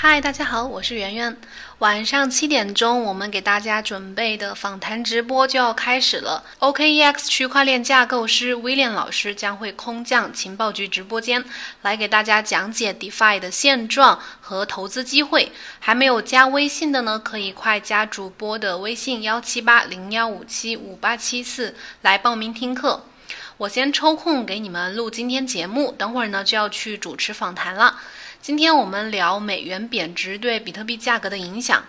嗨，大家好，我是圆圆。晚上七点钟，我们给大家准备的访谈直播就要开始了。OKEX 区块链架构师威廉老师将会空降情报局直播间，来给大家讲解 DeFi 的现状和投资机会。还没有加微信的呢，可以快加主播的微信幺七八零幺五七五八七四来报名听课。我先抽空给你们录今天节目，等会儿呢就要去主持访谈了。今天我们聊美元贬值对比特币价格的影响。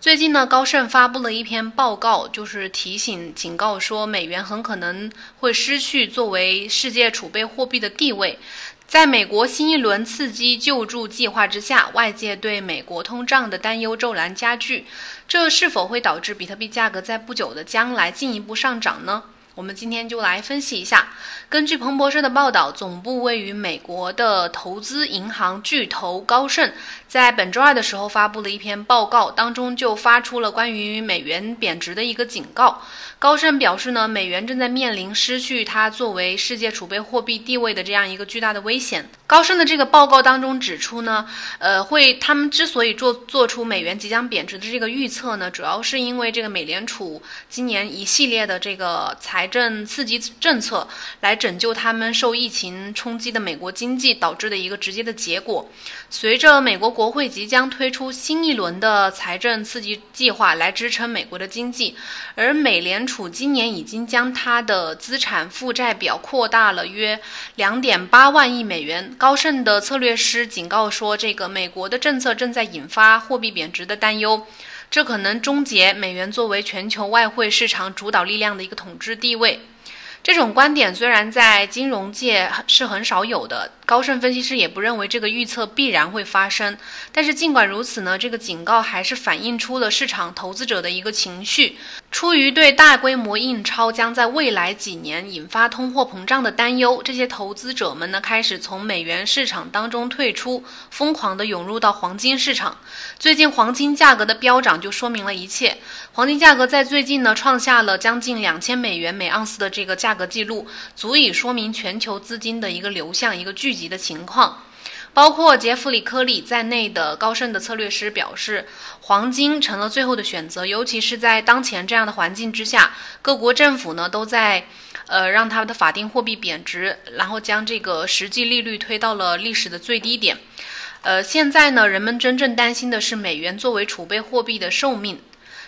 最近呢，高盛发布了一篇报告，就是提醒、警告说，美元很可能会失去作为世界储备货币的地位。在美国新一轮刺激救助计划之下，外界对美国通胀的担忧骤然加剧。这是否会导致比特币价格在不久的将来进一步上涨呢？我们今天就来分析一下。根据彭博社的报道，总部位于美国的投资银行巨头高盛在本周二的时候发布了一篇报告，当中就发出了关于美元贬值的一个警告。高盛表示呢，美元正在面临失去它作为世界储备货币地位的这样一个巨大的危险。高盛的这个报告当中指出呢，呃，会他们之所以做做出美元即将贬值的这个预测呢，主要是因为这个美联储今年一系列的这个财财政刺激政策来拯救他们受疫情冲击的美国经济导致的一个直接的结果。随着美国国会即将推出新一轮的财政刺激计划来支撑美国的经济，而美联储今年已经将它的资产负债表扩大了约两点八万亿美元。高盛的策略师警告说，这个美国的政策正在引发货币贬值的担忧，这可能终结美元作为全球外汇市场主导力量的一个统治地位。这种观点虽然在金融界是很少有的。高盛分析师也不认为这个预测必然会发生，但是尽管如此呢，这个警告还是反映出了市场投资者的一个情绪。出于对大规模印钞将在未来几年引发通货膨胀的担忧，这些投资者们呢开始从美元市场当中退出，疯狂地涌入到黄金市场。最近黄金价格的飙涨就说明了一切。黄金价格在最近呢创下了将近两千美元每盎司的这个价格记录，足以说明全球资金的一个流向，一个聚。集的情况，包括杰弗里·科里在内的高盛的策略师表示，黄金成了最后的选择，尤其是在当前这样的环境之下，各国政府呢都在，呃，让他们的法定货币贬值，然后将这个实际利率推到了历史的最低点。呃，现在呢，人们真正担心的是美元作为储备货币的寿命。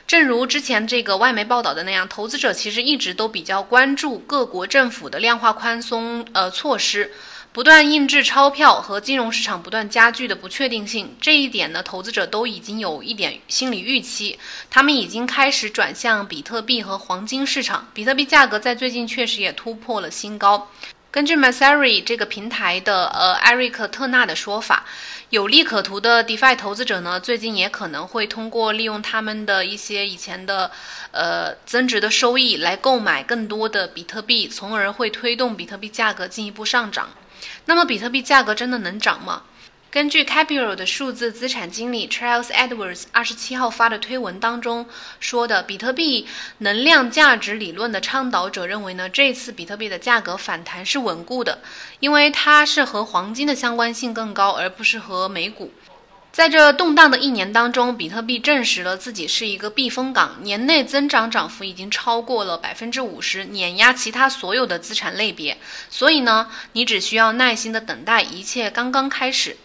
正如之前这个外媒报道的那样，投资者其实一直都比较关注各国政府的量化宽松呃措施。不断印制钞票和金融市场不断加剧的不确定性，这一点呢，投资者都已经有一点心理预期，他们已经开始转向比特币和黄金市场。比特币价格在最近确实也突破了新高。根据 Masari 这个平台的呃艾瑞克特纳的说法，有利可图的 DeFi 投资者呢，最近也可能会通过利用他们的一些以前的呃增值的收益来购买更多的比特币，从而会推动比特币价格进一步上涨。那么比特币价格真的能涨吗？根据 Capital 的数字资产经理 Charles Edwards 二十七号发的推文当中说的，比特币能量价值理论的倡导者认为呢，这次比特币的价格反弹是稳固的，因为它是和黄金的相关性更高，而不是和美股。在这动荡的一年当中，比特币证实了自己是一个避风港，年内增长涨幅已经超过了百分之五十，碾压其他所有的资产类别。所以呢，你只需要耐心的等待，一切刚刚开始。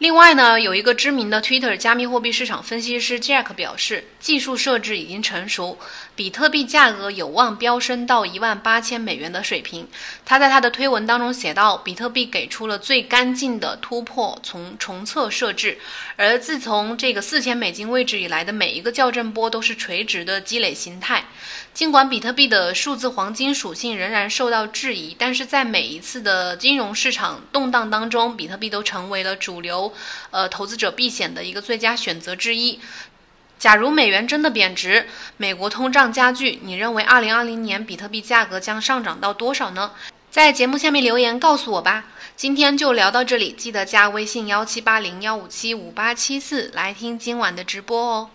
另外呢，有一个知名的 Twitter 加密货币市场分析师 Jack 表示，技术设置已经成熟，比特币价格有望飙升到一万八千美元的水平。他在他的推文当中写道，比特币给出了最干净的突破，从重测设置。而自从这个四千美金位置以来的每一个校正波都是垂直的积累形态。尽管比特币的数字黄金属性仍然受到质疑，但是在每一次的金融市场动荡当中，比特币都成为了主流，呃，投资者避险的一个最佳选择之一。假如美元真的贬值，美国通胀加剧，你认为二零二零年比特币价格将上涨到多少呢？在节目下面留言告诉我吧。今天就聊到这里，记得加微信幺七八零幺五七五八七四来听今晚的直播哦。